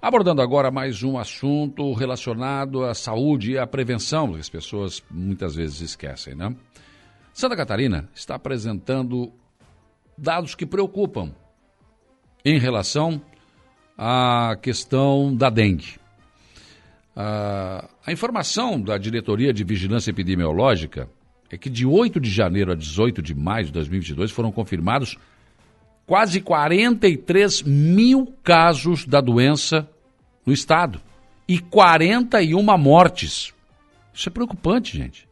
Abordando agora mais um assunto relacionado à saúde e à prevenção, que as pessoas muitas vezes esquecem, né? Santa Catarina está apresentando dados que preocupam em relação à questão da dengue. a informação da Diretoria de Vigilância Epidemiológica é que de 8 de janeiro a 18 de maio de 2022 foram confirmados quase 43 mil casos da doença no estado e 41 mortes. Isso é preocupante, gente.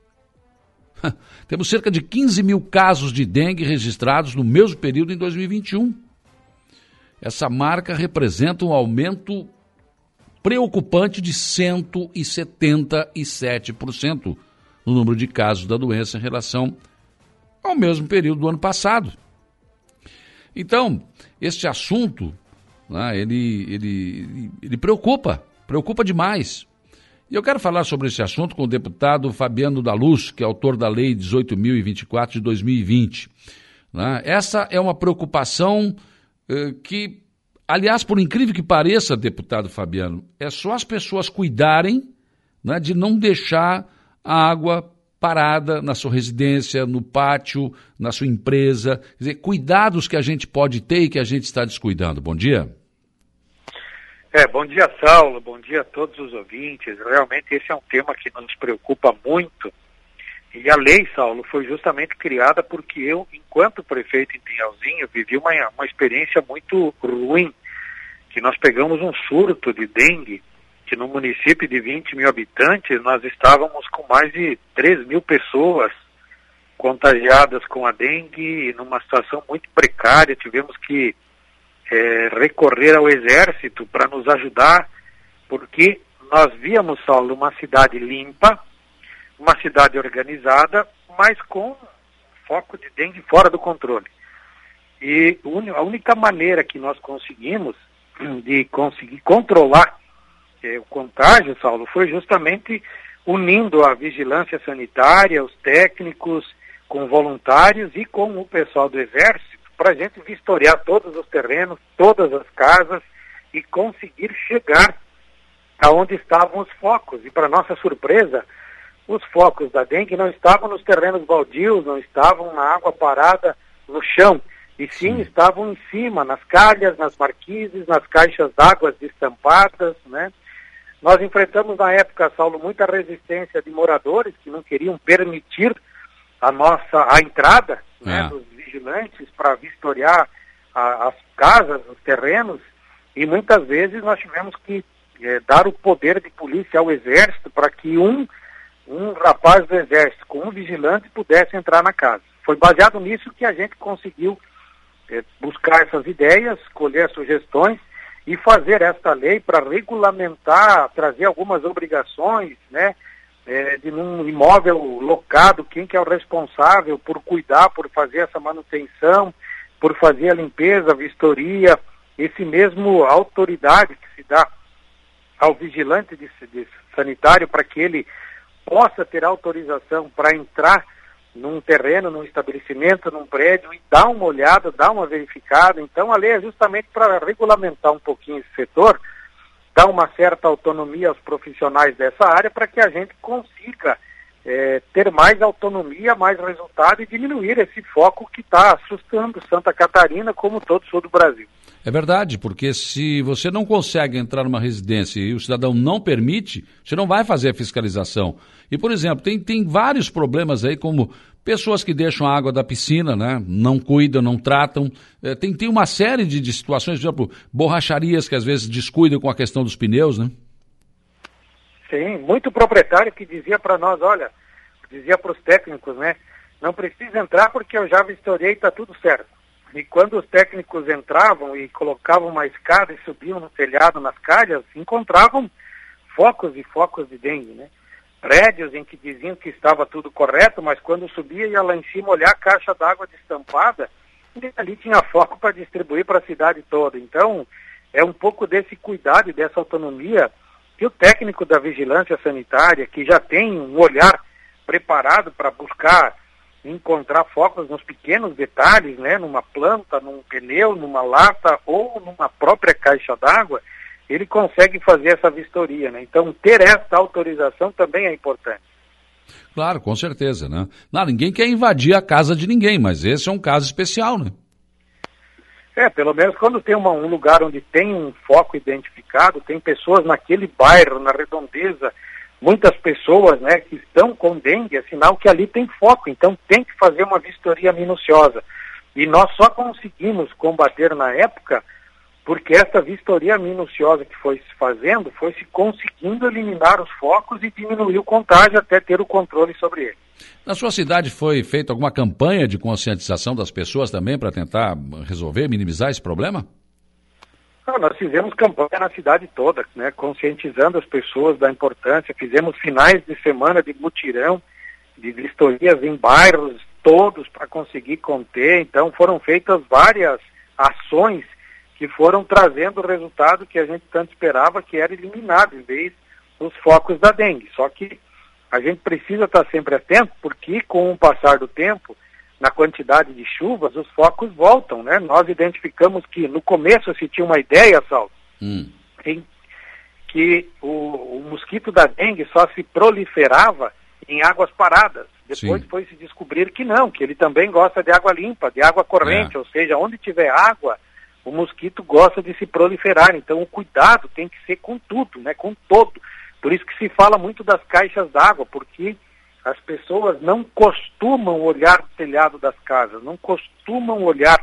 Temos cerca de 15 mil casos de dengue registrados no mesmo período em 2021. Essa marca representa um aumento preocupante de 177% no número de casos da doença em relação ao mesmo período do ano passado. Então, este assunto, né, ele, ele, ele preocupa, preocupa demais. E eu quero falar sobre esse assunto com o deputado Fabiano da Luz, que é autor da Lei 18.024 de 2020. Né? Essa é uma preocupação eh, que, aliás, por incrível que pareça, deputado Fabiano, é só as pessoas cuidarem né, de não deixar a água parada na sua residência, no pátio, na sua empresa. Quer dizer, cuidados que a gente pode ter e que a gente está descuidando. Bom dia. É, bom dia, Saulo. Bom dia a todos os ouvintes. Realmente esse é um tema que nos preocupa muito. E a lei, Saulo, foi justamente criada porque eu, enquanto prefeito em Pinhalzinho, vivi uma, uma experiência muito ruim, que nós pegamos um surto de dengue que no município de 20 mil habitantes nós estávamos com mais de 3 mil pessoas contagiadas com a dengue numa situação muito precária. Tivemos que é, recorrer ao exército para nos ajudar, porque nós víamos, Saulo, uma cidade limpa, uma cidade organizada, mas com foco de dengue fora do controle. E a única maneira que nós conseguimos de conseguir controlar o contágio, Saulo, foi justamente unindo a vigilância sanitária, os técnicos, com voluntários e com o pessoal do Exército, para a gente vistoriar todos os terrenos, todas as casas e conseguir chegar aonde estavam os focos. E para nossa surpresa, os focos da dengue não estavam nos terrenos baldios, não estavam na água parada no chão, e sim, sim. estavam em cima, nas calhas, nas marquises, nas caixas d'água estampadas, né? Nós enfrentamos na época, Saulo, muita resistência de moradores que não queriam permitir a nossa a entrada né, é. dos vigilantes para vistoriar a, as casas, os terrenos, e muitas vezes nós tivemos que é, dar o poder de polícia ao exército para que um, um rapaz do exército com um vigilante pudesse entrar na casa. Foi baseado nisso que a gente conseguiu é, buscar essas ideias, colher sugestões e fazer esta lei para regulamentar, trazer algumas obrigações, né, é, de um imóvel locado, quem que é o responsável por cuidar, por fazer essa manutenção, por fazer a limpeza, a vistoria, esse mesmo autoridade que se dá ao vigilante de, de sanitário para que ele possa ter autorização para entrar num terreno, num estabelecimento, num prédio e dar uma olhada, dar uma verificada. Então a lei é justamente para regulamentar um pouquinho esse setor, dar uma certa autonomia aos profissionais dessa área para que a gente consiga é, ter mais autonomia, mais resultado e diminuir esse foco que está assustando Santa Catarina como todo o sul do Brasil. É verdade, porque se você não consegue entrar numa residência e o cidadão não permite, você não vai fazer a fiscalização. E, por exemplo, tem, tem vários problemas aí, como pessoas que deixam a água da piscina, né? não cuidam, não tratam. É, tem, tem uma série de, de situações, por exemplo, borracharias que às vezes descuidam com a questão dos pneus, né? Sim, muito proprietário que dizia para nós, olha, dizia para os técnicos, né? Não precisa entrar porque eu já vistoriei e está tudo certo. E quando os técnicos entravam e colocavam uma escada e subiam no telhado, nas calhas, encontravam focos e focos de dengue, né? Prédios em que diziam que estava tudo correto, mas quando subia ia lá em cima olhar a caixa d'água destampada, e ali tinha foco para distribuir para a cidade toda. Então, é um pouco desse cuidado e dessa autonomia que o técnico da vigilância sanitária, que já tem um olhar preparado para buscar encontrar focos nos pequenos detalhes, né, numa planta, num pneu, numa lata ou numa própria caixa d'água, ele consegue fazer essa vistoria, né? Então, ter essa autorização também é importante. Claro, com certeza, né? Não, ninguém quer invadir a casa de ninguém, mas esse é um caso especial, né? É, pelo menos quando tem uma, um lugar onde tem um foco identificado, tem pessoas naquele bairro, na redondeza, muitas pessoas, né, que estão com dengue, é sinal que ali tem foco, então tem que fazer uma vistoria minuciosa. E nós só conseguimos combater na época porque essa vistoria minuciosa que foi se fazendo foi se conseguindo eliminar os focos e diminuir o contágio até ter o controle sobre ele. Na sua cidade foi feita alguma campanha de conscientização das pessoas também para tentar resolver, minimizar esse problema? Não, nós fizemos campanha na cidade toda, né, conscientizando as pessoas da importância, fizemos finais de semana de mutirão, de vistorias em bairros todos para conseguir conter, então foram feitas várias ações que foram trazendo o resultado que a gente tanto esperava, que era eliminar de vez os focos da dengue. Só que a gente precisa estar sempre atento, porque com o passar do tempo, na quantidade de chuvas, os focos voltam, né? Nós identificamos que no começo se tinha uma ideia, Sal, hum. em que o, o, mosquito da dengue só se proliferava em águas paradas. Depois Sim. foi se descobrir que não, que ele também gosta de água limpa, de água corrente, é. ou seja, onde tiver água, o mosquito gosta de se proliferar. Então o cuidado tem que ser com tudo, né, com todo. Por isso que se fala muito das caixas d'água, porque as pessoas não costumam olhar o telhado das casas, não costumam olhar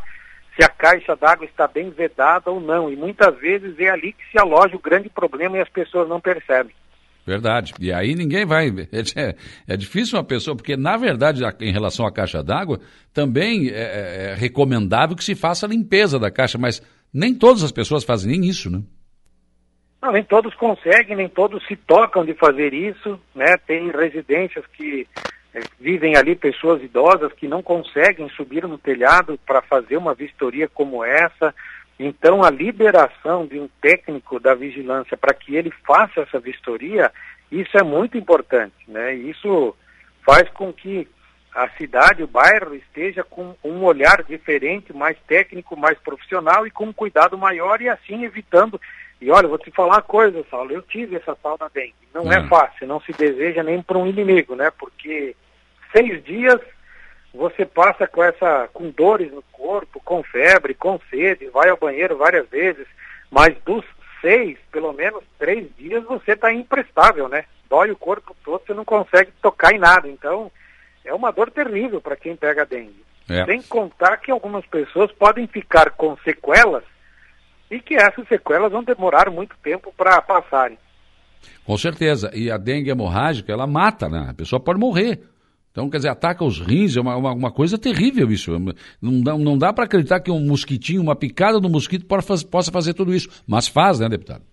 se a caixa d'água está bem vedada ou não. E muitas vezes é ali que se aloja o grande problema e as pessoas não percebem. Verdade. E aí ninguém vai. É, é, difícil uma pessoa, porque na verdade, em relação à caixa d'água, também é, é, é, recomendável que se faça a limpeza da caixa, mas nem todas as pessoas fazem isso, né? Não, nem todos conseguem, nem todos se tocam de fazer isso, né? Tem residências que é, vivem ali pessoas idosas que não conseguem subir no telhado para fazer uma vistoria como essa. Então, a liberação de um técnico da vigilância para que ele faça essa vistoria, isso é muito importante, né? Isso faz com que a cidade, o bairro esteja com um olhar diferente, mais técnico, mais profissional e com um cuidado maior e assim evitando. E olha, vou te falar uma coisa, Saulo, eu tive essa tal da dengue. Não é hum. é fácil, não se deseja nem para um inimigo, né? Porque seis dias você passa com essa, com dores no corpo, com febre, com sede, vai ao banheiro várias vezes, mas dos seis, pelo menos três dias, você está imprestável, né? Dói o corpo todo, você não consegue tocar em nada. Então, é uma dor terrível para quem pega dengue. É. Sem contar que algumas pessoas podem ficar com sequelas e que essas sequelas vão demorar muito tempo para passarem. Com certeza. E a dengue hemorrágica, ela mata, né? A pessoa pode morrer. Então, quer dizer, ataca os rins, é uma, uma, uma coisa terrível isso. Não dá, não dá para acreditar que um mosquitinho, uma picada do mosquito possa fazer tudo isso. Mas faz, né, deputado?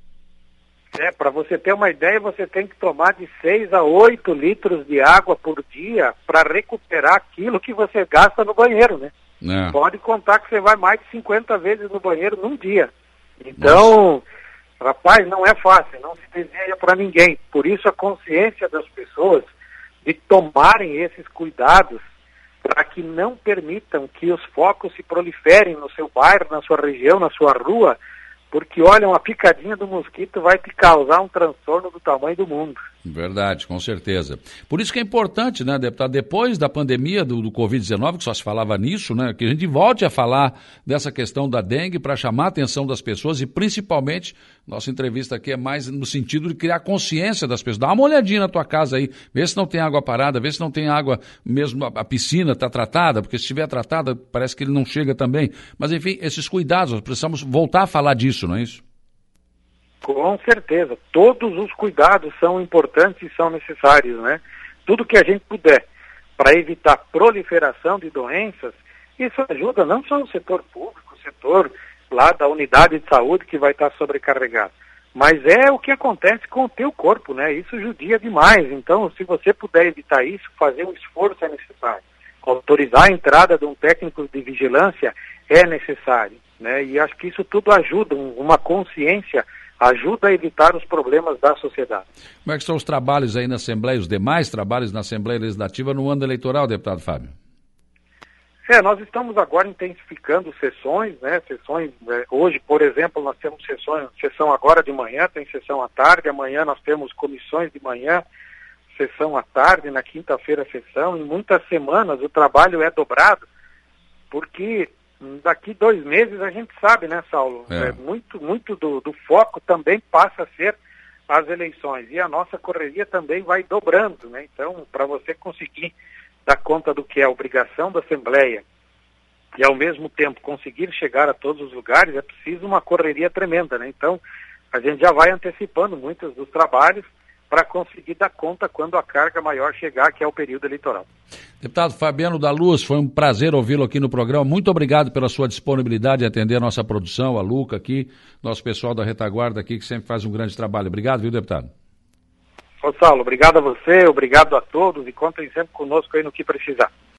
É, para você ter uma ideia, você tem que tomar de 6 a 8 litros de água por dia para recuperar aquilo que você gasta no banheiro, né? É. Pode contar que você vai mais de 50 vezes no banheiro num dia. Então, Nossa. rapaz, não é fácil, não se deseja para ninguém. Por isso a consciência das pessoas de tomarem esses cuidados para que não permitam que os focos se proliferem no seu bairro, na sua região, na sua rua, porque olha, uma picadinha do mosquito vai te causar um transtorno do tamanho do mundo. Verdade, com certeza. Por isso que é importante, né, deputado, depois da pandemia do, do Covid-19, que só se falava nisso, né, que a gente volte a falar dessa questão da dengue para chamar a atenção das pessoas e principalmente, nossa entrevista aqui é mais no sentido de criar consciência das pessoas. Dá uma olhadinha na tua casa aí, vê se não tem água parada, vê se não tem água mesmo, a, a piscina está tratada, porque se estiver tratada, parece que ele não chega também. Mas enfim, esses cuidados, nós precisamos voltar a falar disso, não é isso? Com certeza. Todos os cuidados são importantes e são necessários, né? Tudo que a gente puder para evitar proliferação de doenças, isso ajuda não só o setor público, o setor lá da unidade de saúde que vai estar sobrecarregado, mas é o que acontece com o teu corpo, né? Isso judia demais. Então, se você puder evitar isso, fazer um esforço é necessário. Autorizar a entrada de um técnico de vigilância é necessário, né? E acho que isso tudo ajuda, uma consciência ajuda a evitar os problemas da sociedade. Como é que estão os trabalhos aí na Assembleia, os demais trabalhos na Assembleia Legislativa no ano eleitoral, deputado Fábio? É, nós estamos agora intensificando sessões, né? Sessões, é, hoje, por exemplo, nós temos sessões, sessão agora de manhã, tem sessão à tarde, amanhã nós temos comissões de manhã, sessão à tarde, na quinta-feira sessão, em muitas semanas o trabalho é dobrado, porque daqui dois meses a gente sabe, né, Saulo? É. É, muito muito do, do foco também passa a ser as eleições e a nossa correria também vai dobrando, né? Então, para você conseguir dar conta do que é a obrigação da Assembleia e ao mesmo tempo conseguir chegar a todos os lugares, é preciso uma correria tremenda, né? Então, a gente já vai antecipando muitos dos trabalhos para conseguir dar conta quando a carga maior chegar, que é o período eleitoral. Deputado Fabiano da Luz, foi um prazer ouvi-lo aqui no programa. Muito obrigado pela sua disponibilidade de atender a nossa produção, a Luca aqui, nosso pessoal da retaguarda aqui, que sempre faz um grande trabalho. Obrigado, viu, deputado? Saulo, obrigado a você, obrigado a todos e contem sempre conosco aí no que precisar.